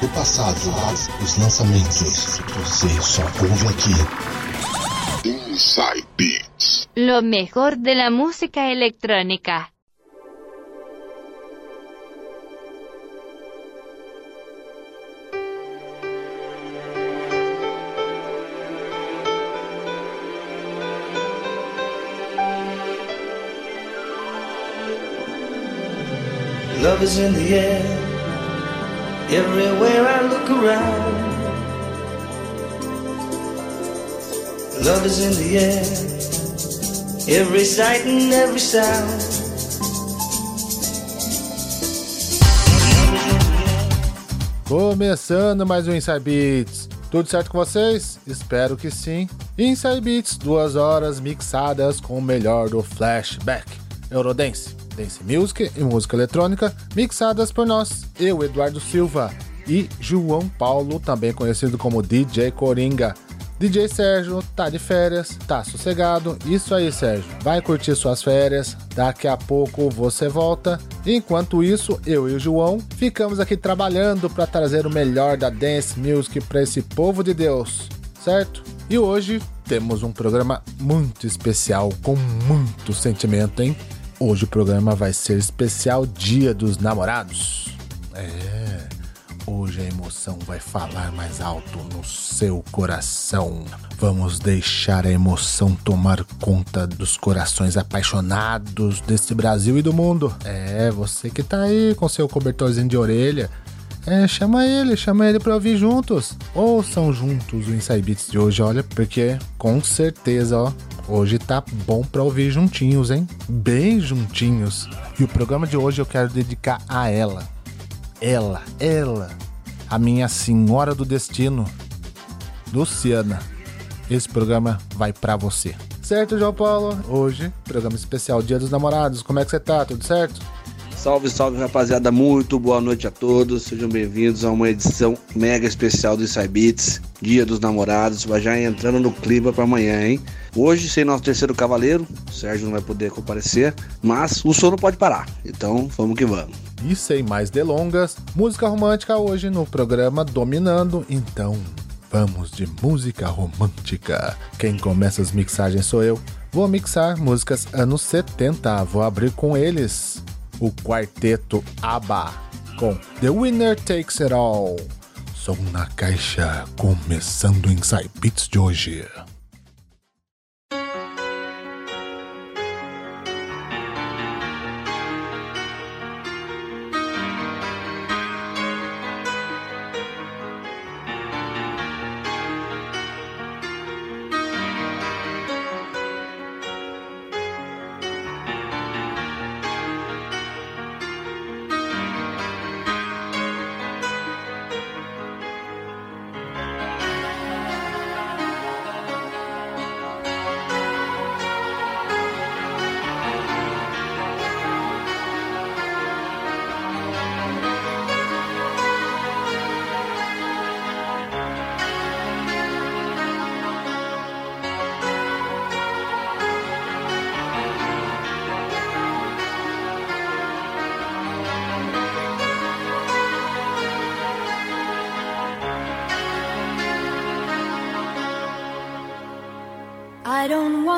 do passado, os lançamentos. Você só ouve aqui. Inside Beats. Lo mejor de la música electrónica. Love is in the air. Everywhere I look around. Love is in the air. Every sight and every sound. Começando mais um Inside Beats. Tudo certo com vocês? Espero que sim. Inside Beats, duas horas mixadas com o melhor do flashback. Eurodance, dance music e música eletrônica, mixadas por nós, eu, Eduardo Silva, e João Paulo, também conhecido como DJ Coringa. DJ Sérgio tá de férias, tá sossegado. Isso aí, Sérgio. Vai curtir suas férias. Daqui a pouco você volta. Enquanto isso, eu e o João ficamos aqui trabalhando para trazer o melhor da dance music para esse povo de Deus, certo? E hoje temos um programa muito especial com muito sentimento, hein? Hoje o programa vai ser especial Dia dos Namorados. É. Hoje a emoção vai falar mais alto no seu coração. Vamos deixar a emoção tomar conta dos corações apaixonados desse Brasil e do mundo. É, você que tá aí com seu cobertorzinho de orelha. É, chama ele, chama ele pra ouvir juntos. Ouçam juntos o Inside Beats de hoje, olha, porque com certeza, ó, hoje tá bom pra ouvir juntinhos, hein? Bem juntinhos. E o programa de hoje eu quero dedicar a ela ela, ela, a minha senhora do destino, Luciana. Esse programa vai para você. Certo, João Paulo? Hoje, programa especial Dia dos Namorados. Como é que você tá? Tudo certo? Salve, salve, rapaziada. Muito boa noite a todos. Sejam bem-vindos a uma edição mega especial do Inside Beats, Dia dos Namorados. Vai já entrando no clima para amanhã, hein? Hoje, sem nosso terceiro cavaleiro, o Sérgio não vai poder comparecer, mas o sono pode parar. Então, vamos que vamos. E sem mais delongas, música romântica hoje no programa Dominando. Então, vamos de música romântica. Quem começa as mixagens sou eu. Vou mixar músicas anos 70. Vou abrir com eles. O quarteto ABBA com The Winner Takes It All. Som na caixa, começando o Inside Beats de hoje.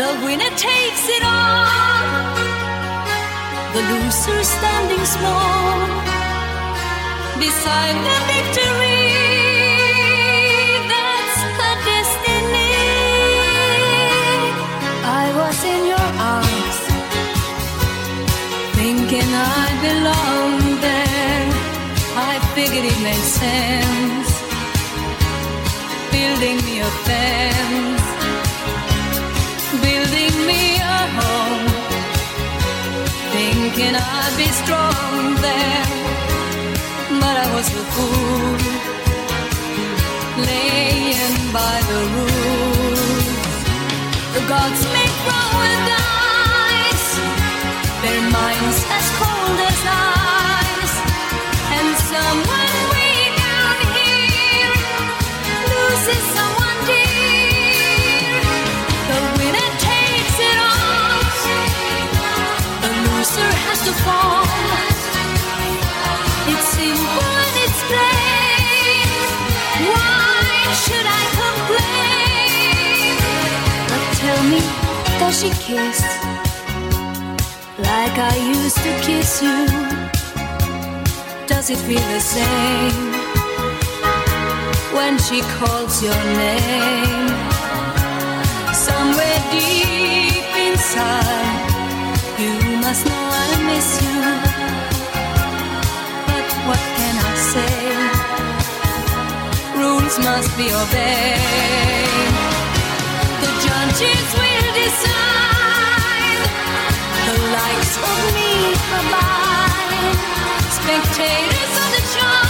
The winner takes it all. The loser standing small beside the victory. That's her destiny. I was in your arms, thinking I belonged there. I figured it made sense, building me a fence me a home, thinking I'd be strong there. But I was a fool, laying by the rules. The gods may grow with ice, their minds as cold she kiss like I used to kiss you? Does it feel the same when she calls your name? Somewhere deep inside, must know I miss you. But what can I say? Rules must be obeyed. The judges will decide. The likes of me. Spectators of the show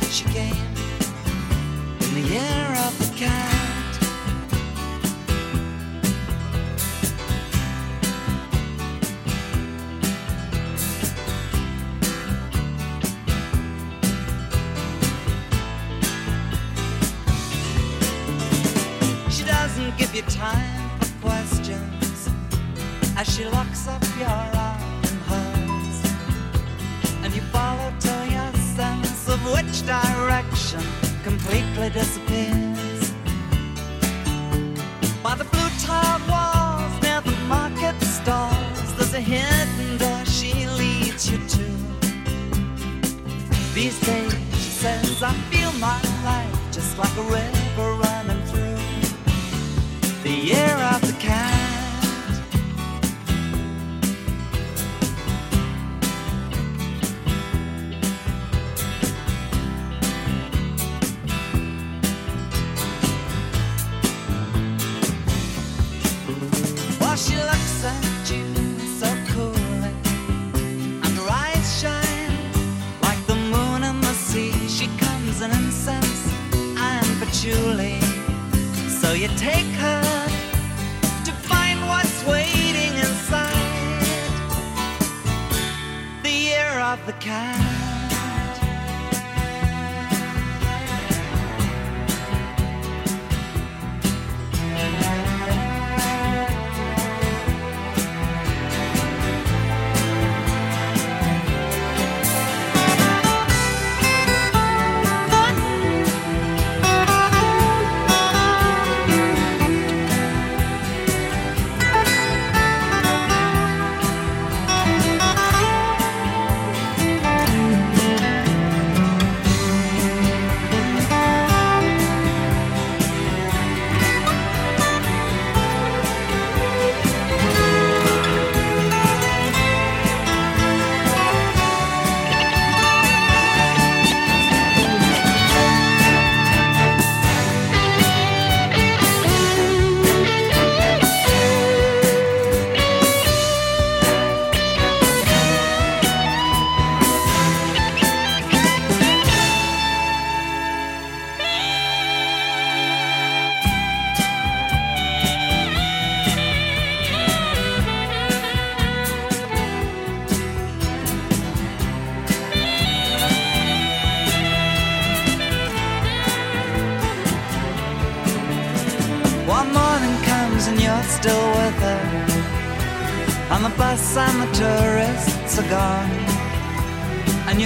That she came direction completely disappears. By the blue tiled walls near the market stalls, there's a hidden door she leads you to. These days, she says, I feel my life just like a river you take her to find what's waiting inside the of the cat.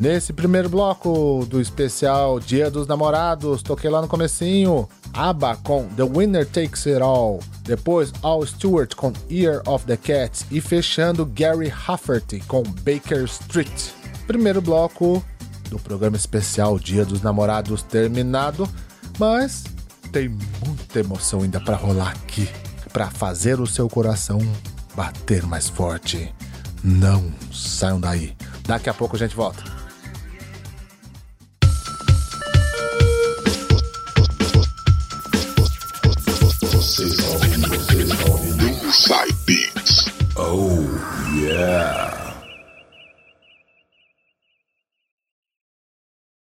Nesse primeiro bloco do especial Dia dos Namorados, toquei lá no comecinho ABBA com The Winner Takes It All, depois Al Stewart com Ear of the Cat e fechando Gary Hafferty com Baker Street. Primeiro bloco do programa especial Dia dos Namorados terminado, mas tem muita emoção ainda para rolar aqui, para fazer o seu coração bater mais forte. Não saiam daí. Daqui a pouco a gente volta. Yeah.